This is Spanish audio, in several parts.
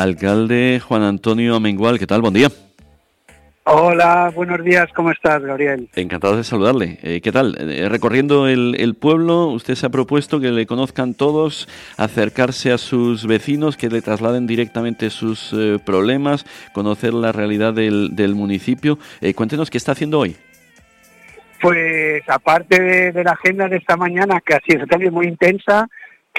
Alcalde Juan Antonio Amengual, ¿qué tal? Buen día. Hola, buenos días, ¿cómo estás, Gabriel? Encantado de saludarle. Eh, ¿Qué tal? Eh, recorriendo el, pueblo, usted se ha propuesto que le conozcan todos, acercarse a sus vecinos, que le trasladen directamente sus eh, problemas, conocer la realidad del, municipio. cuéntenos qué está haciendo hoy. Pues aparte de, de, la agenda de esta mañana, que ha sido también muy intensa,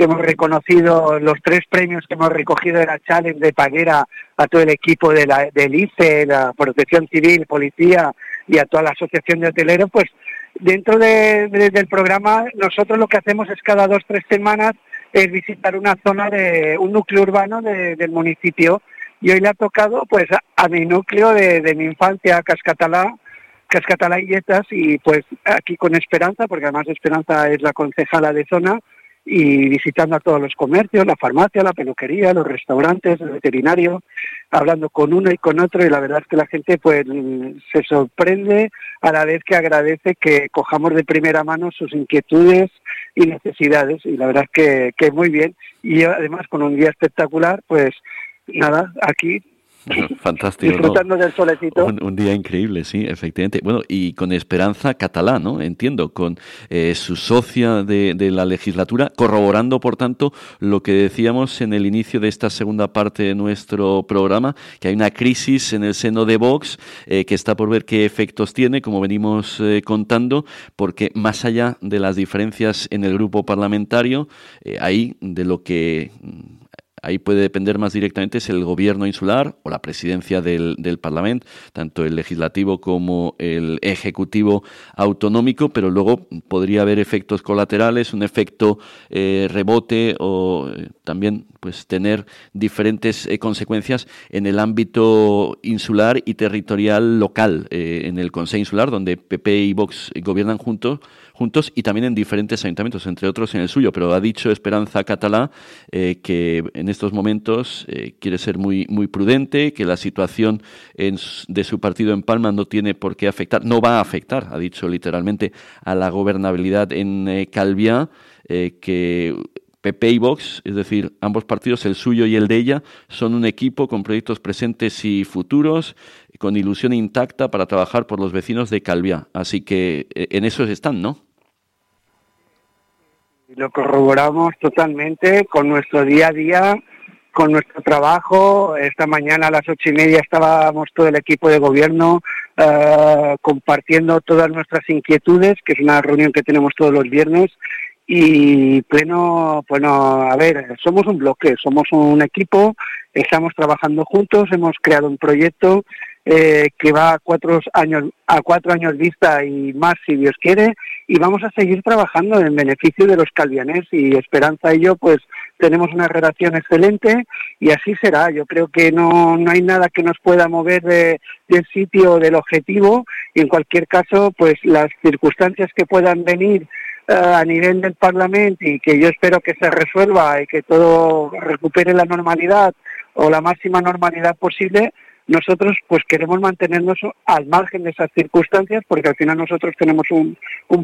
hemos reconocido los tres premios que hemos recogido de la Challenge de Paguera a todo el equipo de la, del ICE, la Protección Civil, Policía y a toda la Asociación de Hoteleros, pues dentro del programa nosotros lo que hacemos es cada dos, tres semanas es visitar una zona de un núcleo urbano del municipio. Y hoy le ha tocado pues a, mi núcleo de, mi infancia, Cascatalá, Cascatalá y Yetas y pues aquí con Esperanza, porque además Esperanza es la concejala de zona, y visitando a todos los comercios, la farmacia, la peluquería, los restaurantes, el veterinario, hablando con uno y con otro y la verdad es que la gente pues se sorprende a la vez que agradece que cojamos de primera mano sus inquietudes y necesidades y la verdad es que, que muy bien. Y además con un día espectacular pues nada, aquí Fantástico. Disfrutando del solecito. Un, día increíble, sí, efectivamente. Bueno, y con Esperanza Catalán, ¿no? Entiendo, con eh, su socia de, la legislatura, corroborando, por tanto, lo que decíamos en el inicio de esta segunda parte de nuestro programa, que hay una crisis en el seno de Vox eh, que está por ver qué efectos tiene, como venimos eh, contando, porque más allá de las diferencias en el grupo parlamentario, ahí de lo que ahí puede depender más directamente es el gobierno insular o la presidencia del, del Parlamento, tanto el legislativo como el ejecutivo autonómico, pero luego podría haber efectos colaterales, un efecto eh, rebote o eh, también pues tener diferentes eh, consecuencias en el ámbito insular y territorial local, en el Consejo Insular, donde PP y Vox gobiernan juntos, juntos y también en diferentes ayuntamientos, entre otros en el suyo. Pero ha dicho Esperanza Catalá eh, que en estos momentos eh, quiere ser muy, muy prudente, que la situación de su partido en Palma no tiene por qué afectar, no va a afectar, ha dicho literalmente, a la gobernabilidad en eh, Calviá, que PP y Vox, es decir, ambos partidos, el suyo y el de ella, son un equipo con proyectos presentes y futuros, con ilusión intacta para trabajar por los vecinos de Calviá. Así que en eso están, ¿no? Lo corroboramos totalmente con nuestro día a día, con nuestro trabajo. Esta mañana a las ocho y media estábamos todo el equipo de gobierno eh, compartiendo todas nuestras inquietudes, que es una reunión que tenemos todos los viernes. Y pleno, bueno, a ver, somos un bloque, somos un equipo, estamos trabajando juntos, hemos creado un proyecto eh, que va a cuatro años a cuatro años vista y más si Dios quiere y vamos a seguir trabajando en beneficio de los calvianés y Esperanza y yo pues tenemos una relación excelente y así será. Yo creo que no, no hay nada que nos pueda mover de, del sitio del objetivo y en cualquier caso pues las circunstancias que puedan venir eh, a nivel del Parlamento y que yo espero que se resuelva y que todo recupere la normalidad o la máxima normalidad posible, nosotros pues queremos mantenernos al margen de esas circunstancias porque al final nosotros tenemos un,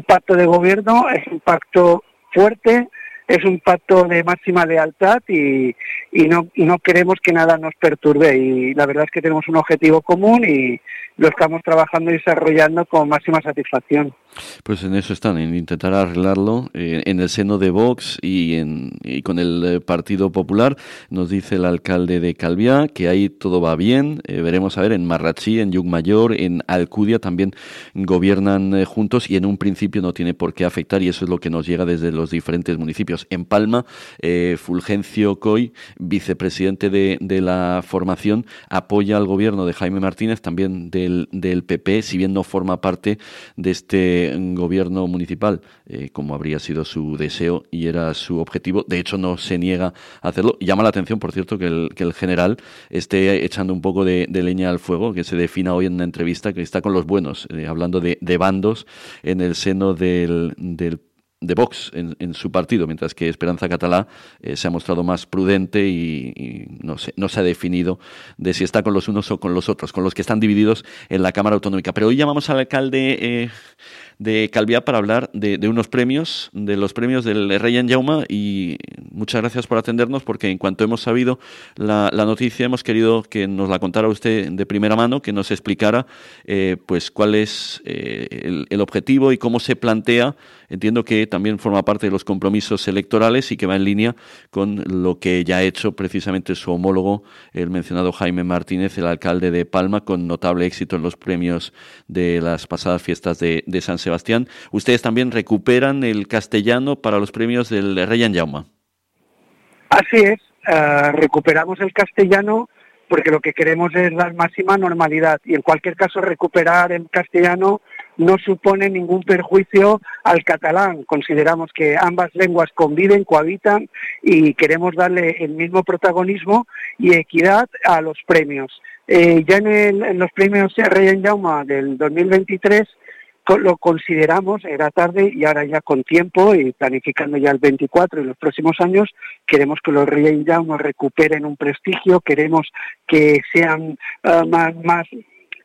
pacto de gobierno, es un pacto fuerte, es un pacto de máxima lealtad y no queremos que nada nos perturbe. Y la verdad es que tenemos un objetivo común y lo estamos trabajando y desarrollando con máxima satisfacción. Pues en eso están, en intentar arreglarlo eh, en el seno de Vox y, en, y con el eh, Partido Popular. Nos dice el alcalde de Calviá que ahí todo va bien. Eh, veremos a ver en Marrachí, en Yugmayor, en Alcudia también gobiernan juntos y en un principio no tiene por qué afectar y eso es lo que nos llega desde los diferentes municipios. En Palma, Fulgencio Coy, vicepresidente de, de, la formación, apoya al gobierno de Jaime Martínez, también del, del PP, si bien no forma parte de este gobierno municipal, eh, como habría sido su deseo y era su objetivo. De hecho, no se niega a hacerlo. llama la atención, por cierto, que el, que el general esté echando un poco de, leña al fuego, que se defina hoy en una entrevista que está con los buenos, eh, hablando de, bandos en el seno del, de Vox en, su partido, mientras que Esperanza Catalá eh, se ha mostrado más prudente y, no, se, no se ha definido de si está con los unos o con los otros, con los que están divididos en la Cámara Autonómica. Pero hoy llamamos al alcalde de Calviá para hablar de, unos premios, de los premios del Rey en Jauma y muchas gracias por atendernos porque en cuanto hemos sabido la, noticia hemos querido que nos la contara usted de primera mano, que nos explicara eh, pues cuál es eh, el, objetivo y cómo se plantea. Entiendo que también forma parte de los compromisos electorales y que va en línea con lo que ya ha hecho precisamente su homólogo, el mencionado Jaime Martínez, el alcalde de Palma, con notable éxito en los premios de las pasadas fiestas de, de San Sebastián. Ustedes también recuperan el castellano para los premios del Rey Jauma. Así es, eh, recuperamos el castellano porque lo que queremos es dar máxima normalidad y en cualquier caso recuperar el castellano no supone ningún perjuicio al catalán. Consideramos que ambas lenguas conviven, cohabitan y queremos darle el mismo protagonismo y equidad a los premios. Eh, ya en, en, los premios Rey Jauma del 2023 lo consideramos, era tarde y ahora ya con tiempo y planificando ya el 24 y los próximos años, queremos que los Reyes nos recuperen un prestigio, queremos que sean más, más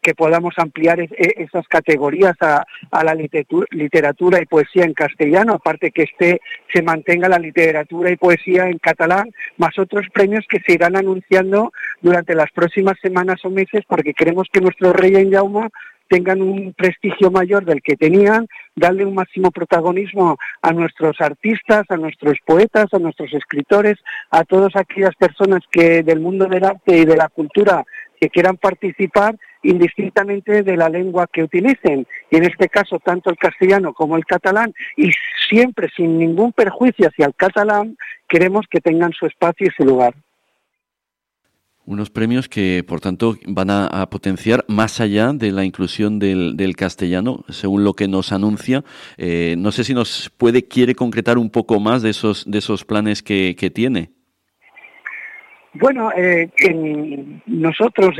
que podamos ampliar esas categorías a, la literatura, y poesía en castellano, aparte que esté, se mantenga la literatura y poesía en catalán, más otros premios que se irán anunciando durante las próximas semanas o meses, porque queremos que nuestro rey en Jauma tengan un prestigio mayor del que tenían, darle un máximo protagonismo a nuestros artistas, a nuestros poetas, a nuestros escritores, a todas aquellas personas que del mundo del arte y de la cultura que quieran participar indistintamente de la lengua que utilicen, y en este caso tanto el castellano como el catalán, y siempre sin ningún perjuicio hacia el catalán, queremos que tengan su espacio y su lugar. Unos premios que, por tanto, van a, potenciar más allá de la inclusión del, castellano, según lo que nos anuncia. Eh, no sé si nos puede, quiere concretar un poco más de esos, de esos planes que, tiene. Bueno, eh, nosotros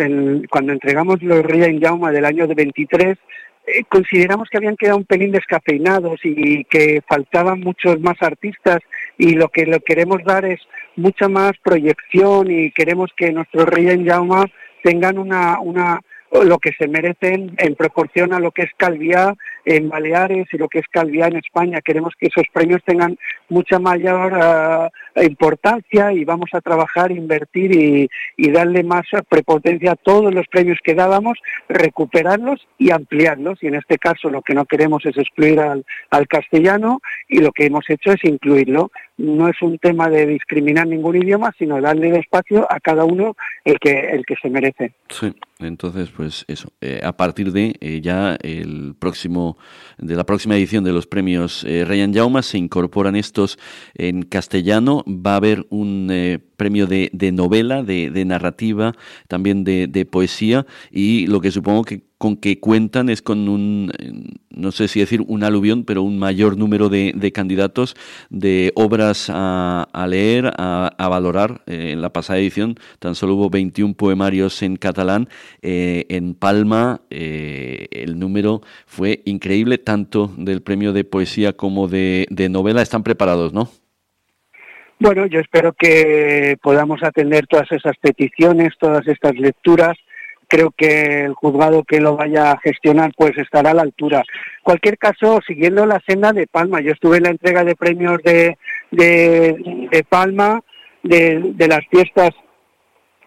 cuando entregamos los Ría Jauma del año de 23, eh, consideramos que habían quedado un pelín descafeinados y que faltaban muchos más artistas y lo que lo queremos dar es mucha más proyección y queremos que nuestros reyes en Jauma tengan una, una lo que se merecen en proporción a lo que es Calviá en Baleares y lo que es Calviá en España. Queremos que esos premios tengan mucha mayor eh, importancia y vamos a trabajar, invertir y, darle más prepotencia a todos los premios que dábamos, recuperarlos y ampliarlos. Y en este caso lo que no queremos es excluir al, al castellano y lo que hemos hecho es incluirlo. No es un tema de discriminar ningún idioma, sino darle espacio a cada uno el que, el que se merece. Sí, entonces pues eso, eh, a partir de eh, ya el próximo de la próxima edición de los premios eh, Jauma se incorporan estos en castellano. Va a haber un eh, premio de, novela, de, narrativa, también de, poesía y lo que supongo que con que cuentan es con un, no sé si decir un aluvión, pero un mayor número de, candidatos de obras a, leer, a, valorar. Eh, en la pasada edición tan solo hubo 21 poemarios en catalán. Eh, en Palma eh, el número fue increíble, tanto del premio de poesía como de novela. Están preparados, ¿no? Bueno, yo espero que podamos atender todas esas peticiones, todas estas lecturas. Creo que el juzgado que lo vaya a gestionar pues estará a la altura. Cualquier caso, siguiendo la senda de Palma, yo estuve en la entrega de premios de, de, Palma, de, de las fiestas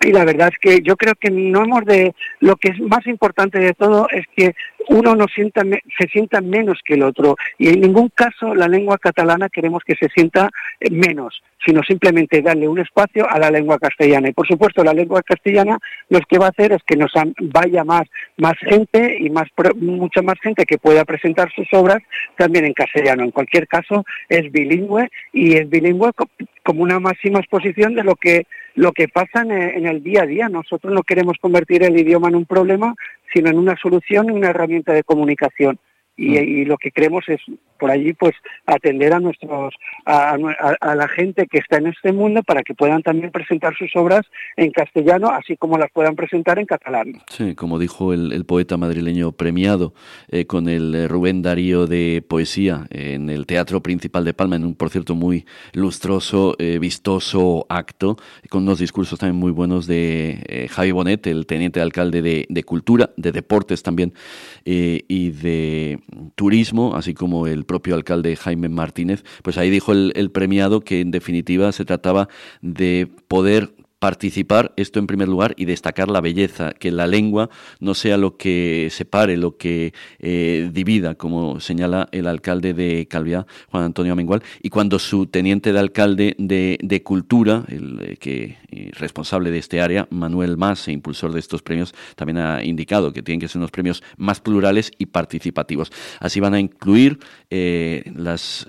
y la verdad es que yo creo que no hemos de lo que es más importante de todo es que uno no sienta, se sienta menos que el otro y en ningún caso la lengua catalana queremos que se sienta eh, menos, sino simplemente darle un espacio a la lengua castellana. Y por supuesto la lengua castellana lo que va a hacer es que nos vaya más, más gente y más, mucha más gente que pueda presentar sus obras también en castellano. En cualquier caso es bilingüe y es bilingüe como una máxima exposición de lo que lo que pasa en el día a día. Nosotros no queremos convertir el idioma en un problema, sino en una solución y una herramienta de comunicación. Y, mm. y, lo que queremos es por allí pues atender a nuestros a, la gente que está en este mundo para que puedan también presentar sus obras en castellano así como las puedan presentar en catalán. Sí como dijo el, poeta madrileño premiado eh, con el eh, Rubén Darío de poesía en el Teatro Principal de Palma en un por cierto muy lustroso eh, vistoso acto con unos discursos también muy buenos de Javi Bonet el teniente alcalde de, de cultura de deportes también y de turismo, así como el propio alcalde Jaime Martínez, pues ahí dijo el premiado que en definitiva se trataba de poder participar, esto en primer lugar, y destacar la belleza, que la lengua no sea lo que separe, lo que eh, divida, como señala el alcalde de Calviá, Juan Antonio Amengual, y cuando su teniente de alcalde de, Cultura, el eh, que eh, responsable de este área, Manuel Mas, impulsor de estos premios, también ha indicado que tienen que ser unos premios más plurales y participativos. Así van a incluir las,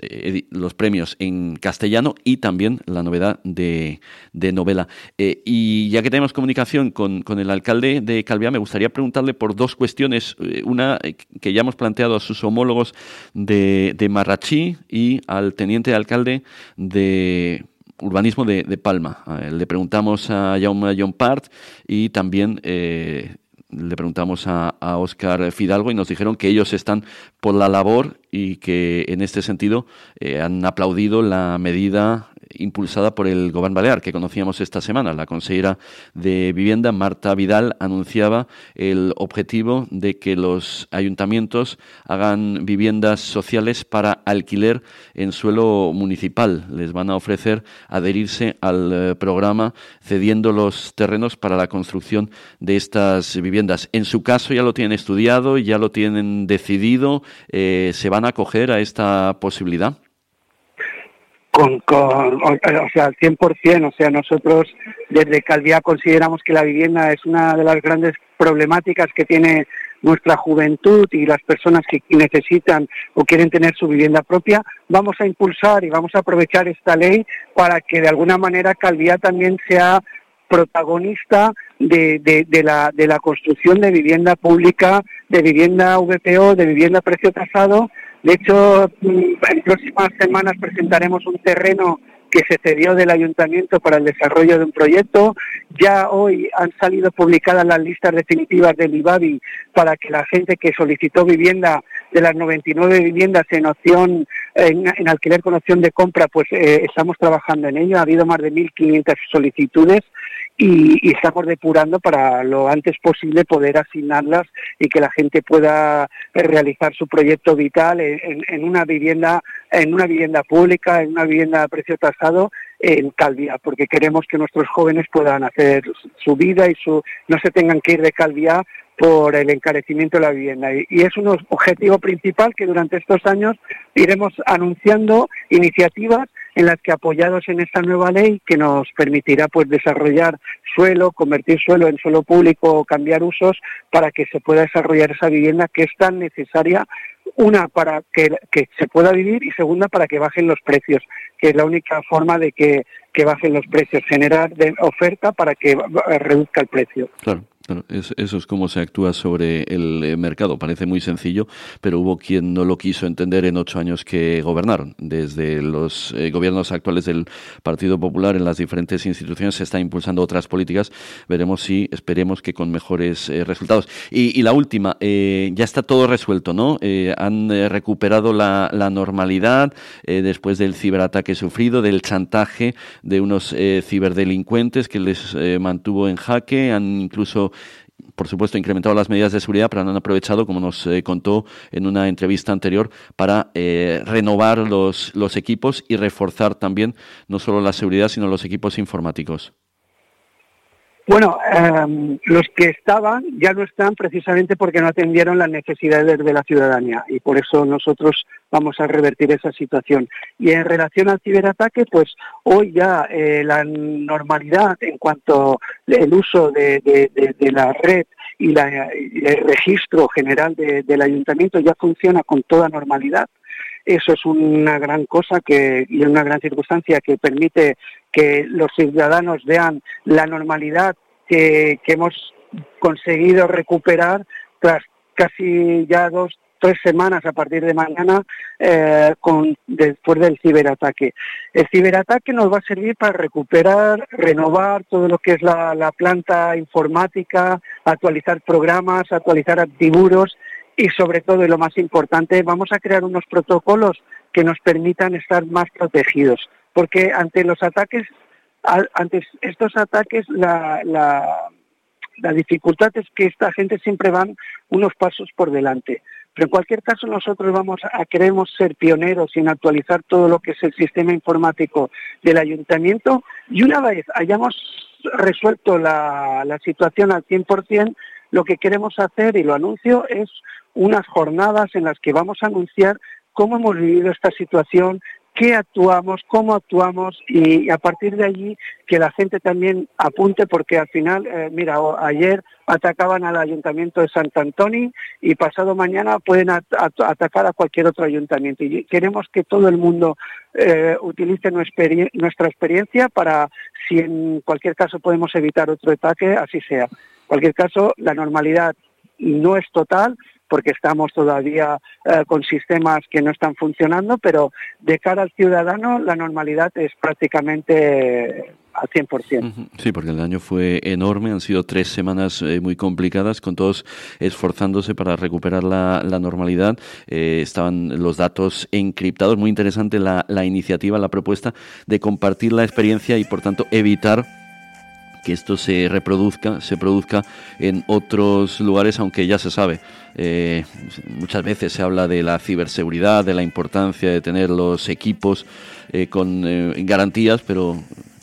los premios en castellano y también la novedad de novela. Eh, y ya que tenemos comunicación con, el alcalde de Calviá, me gustaría preguntarle por dos cuestiones. Eh, una eh, que ya hemos planteado a sus homólogos de, de Marrachí y al teniente alcalde de urbanismo de, Palma. le preguntamos a Jaume John Part y también le preguntamos a, a Oscar Fidalgo y nos dijeron que ellos están por la labor y que en este sentido han aplaudido la medida impulsada por el Gobierno Balear, que conocíamos esta semana. La consejera de Vivienda, Marta Vidal, anunciaba el objetivo de que los ayuntamientos hagan viviendas sociales para alquiler en suelo municipal. Les van a ofrecer adherirse al eh, programa cediendo los terrenos para la construcción de estas viviendas. En su caso ya lo tienen estudiado, ya lo tienen decidido, eh, ¿se van a acoger a esta posibilidad? Con, o, sea, al 100%, o sea, nosotros desde Calviá consideramos que la vivienda es una de las grandes problemáticas que tiene nuestra juventud y las personas que necesitan o quieren tener su vivienda propia, vamos a impulsar y vamos a aprovechar esta ley para que de alguna manera Calviá también sea protagonista de, de, la, de la construcción de vivienda pública, de vivienda VPO, de vivienda precio tasado de hecho, en próximas semanas presentaremos un terreno que se cedió del ayuntamiento para el desarrollo de un proyecto. Ya hoy han salido publicadas las listas definitivas del IBABI para que la gente que solicitó vivienda de las 99 viviendas en opción en, alquiler con opción de compra, pues eh, estamos trabajando en ello. Ha habido más de 1.500 solicitudes y, estamos depurando para lo antes posible poder asignarlas y que la gente pueda realizar su proyecto vital en, una vivienda en una vivienda pública, en una vivienda a precio tasado en Calvia, porque queremos que nuestros jóvenes puedan hacer su vida y su no se tengan que ir de Calvia por el encarecimiento de la vivienda. Y, es un objetivo principal que durante estos años iremos anunciando iniciativas en las que apoyados en esta nueva ley que nos permitirá pues desarrollar suelo, convertir suelo en suelo público o cambiar usos para que se pueda desarrollar esa vivienda que es tan necesaria una para que, se pueda vivir y segunda para que bajen los precios, que es la única forma de que, que bajen los precios, generar de oferta para que reduzca el precio. Eso es como se actúa sobre el eh, mercado. Parece muy sencillo, pero hubo quien no lo quiso entender en ocho años que gobernaron. Desde los eh, gobiernos actuales del Partido Popular en las diferentes instituciones se están impulsando otras políticas. Veremos si, esperemos que con mejores eh, resultados. Y, la última, ya está todo resuelto, ¿no? han recuperado la, la normalidad después del ciberataque sufrido, del chantaje de unos ciberdelincuentes que les mantuvo en jaque. Han incluso por supuesto, incrementado las medidas de seguridad, pero han aprovechado, como nos eh, contó en una entrevista anterior, para eh, renovar los, los equipos y reforzar también no solo la seguridad, sino los equipos informáticos. Bueno, em, los que estaban ya no están precisamente porque no atendieron las necesidades de la ciudadanía y por eso nosotros vamos a revertir esa situación. Y en relación al ciberataque, pues hoy ya eh, la normalidad en cuanto al uso de, la red y, el registro general del ayuntamiento ya funciona con toda normalidad. Eso es una gran cosa que, y una gran circunstancia que permite que los ciudadanos vean la normalidad que, hemos conseguido recuperar tras casi ya dos, tres semanas a partir de mañana eh, con, después del ciberataque. El ciberataque nos va a servir para recuperar, renovar todo lo que es la, la planta informática, actualizar programas, actualizar antivirus y sobre todo, y lo más importante, vamos a crear unos protocolos que nos permitan estar más protegidos. Porque ante los ataques ante estos ataques la, dificultad es que esta gente siempre van unos pasos por delante. Pero en cualquier caso nosotros queremos ser pioneros en actualizar todo lo que es el sistema informático del ayuntamiento y una vez hayamos resuelto la, la situación al 100%, lo que queremos hacer, y lo anuncio, es unas jornadas en las que vamos a anunciar cómo hemos vivido esta situación, qué actuamos, cómo actuamos y a partir de allí que la gente también apunte porque al final, eh, mira, ayer atacaban al ayuntamiento de Sant Antoni y pasado mañana pueden atacar a cualquier otro ayuntamiento y queremos que todo el mundo eh, utilice nuestra experiencia para, si en cualquier caso podemos evitar otro ataque, así sea. En cualquier caso, la normalidad no es total, porque estamos todavía eh, con sistemas que no están funcionando, pero de cara al ciudadano la normalidad es prácticamente al 100%. Sí, porque el daño fue enorme, han sido tres semanas eh, muy complicadas, con todos esforzándose para recuperar la, normalidad. Eh, estaban los datos encriptados, muy interesante la, la iniciativa, la propuesta de compartir la experiencia y, por tanto, evitar que esto se reproduzca, se produzca en otros lugares, aunque ya se sabe. Eh, muchas veces se habla de la ciberseguridad, de la importancia de tener los equipos eh, con eh, garantías, pero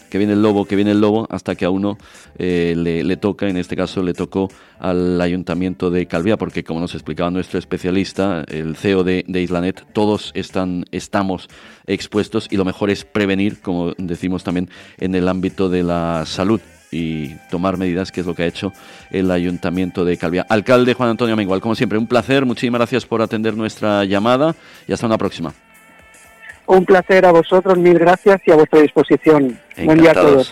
que viene el lobo, que viene el lobo, hasta que a uno le, toca, en este caso le tocó al ayuntamiento de Calvía, porque como nos explicaba nuestro especialista, el CEO de, de Islanet, todos están, estamos expuestos y lo mejor es prevenir, como decimos también en el ámbito de la salud y tomar medidas, que es lo que ha hecho el Ayuntamiento de Calvia. Alcalde Juan Antonio Mengual, como siempre, un placer, muchísimas gracias por atender nuestra llamada y hasta una próxima. Un placer a vosotros, mil gracias y a vuestra disposición. Buen día a todos.